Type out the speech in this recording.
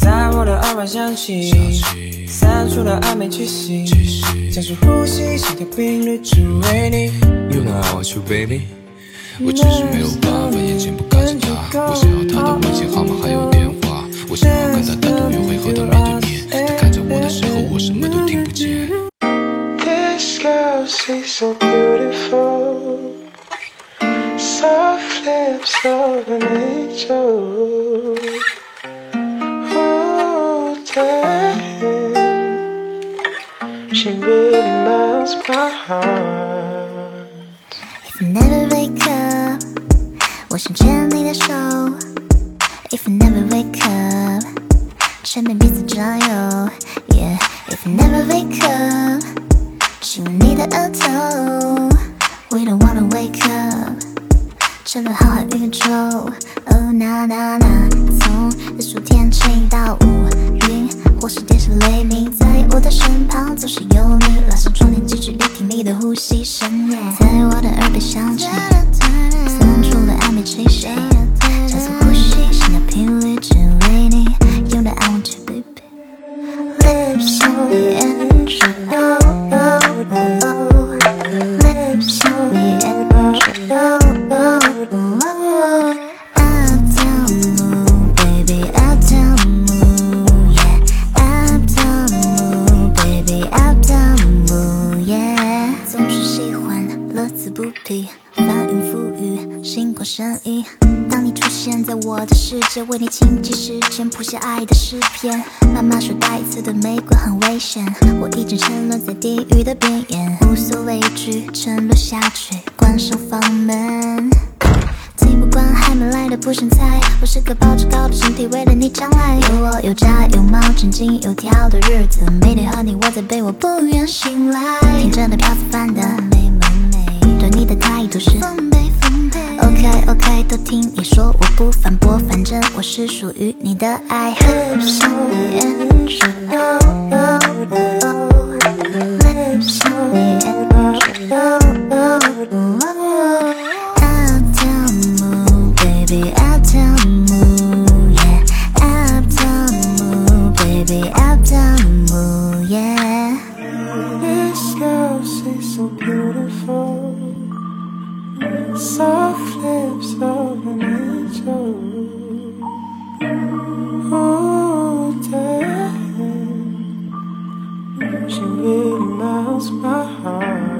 在我的耳畔响起，散出了暧昧气息，加速呼吸，心跳频率只为你。You know I want you, baby。我只是没有办法，眼睛不看见他。我想要他的微信号码还有电话，我想要跟他单独约会，和他面对面。他看着我的时候，我什么都听不见。This girl she's so beautiful. Soft lips of an angel. She really melts my heart. If you never wake up，我想牵你的手。If you never wake up，趁便彼此占有。Yeah，If you never wake up，亲吻你的额头。We don't wanna wake up，沉沦浩瀚宇宙。Oh na na na，从日出天晴到乌云，或是电闪雷鸣，在 我的身旁总是有你。拉上窗帘，继续聆听你的呼吸声，在我的耳边响起，不疲，翻云覆雨，星光闪熠。当你出现在我的世界，为你倾尽时间谱下爱的诗篇。妈妈说带刺的玫瑰很危险，我一直沉沦在地狱的边缘，无所畏惧，沉沦下去，关上房门。听不惯还没来的不想猜，我是个保持高的身体，为了你将来。有我有家有猫，井井有条的日子，每天和你窝在被窝不愿醒来。天真的飘似凡的美萌美，对都是奉陪奉陪。OK OK，都听你说，我不反驳，反正我是属于你的爱。waves of nature. Oh, damn, she really melts my heart.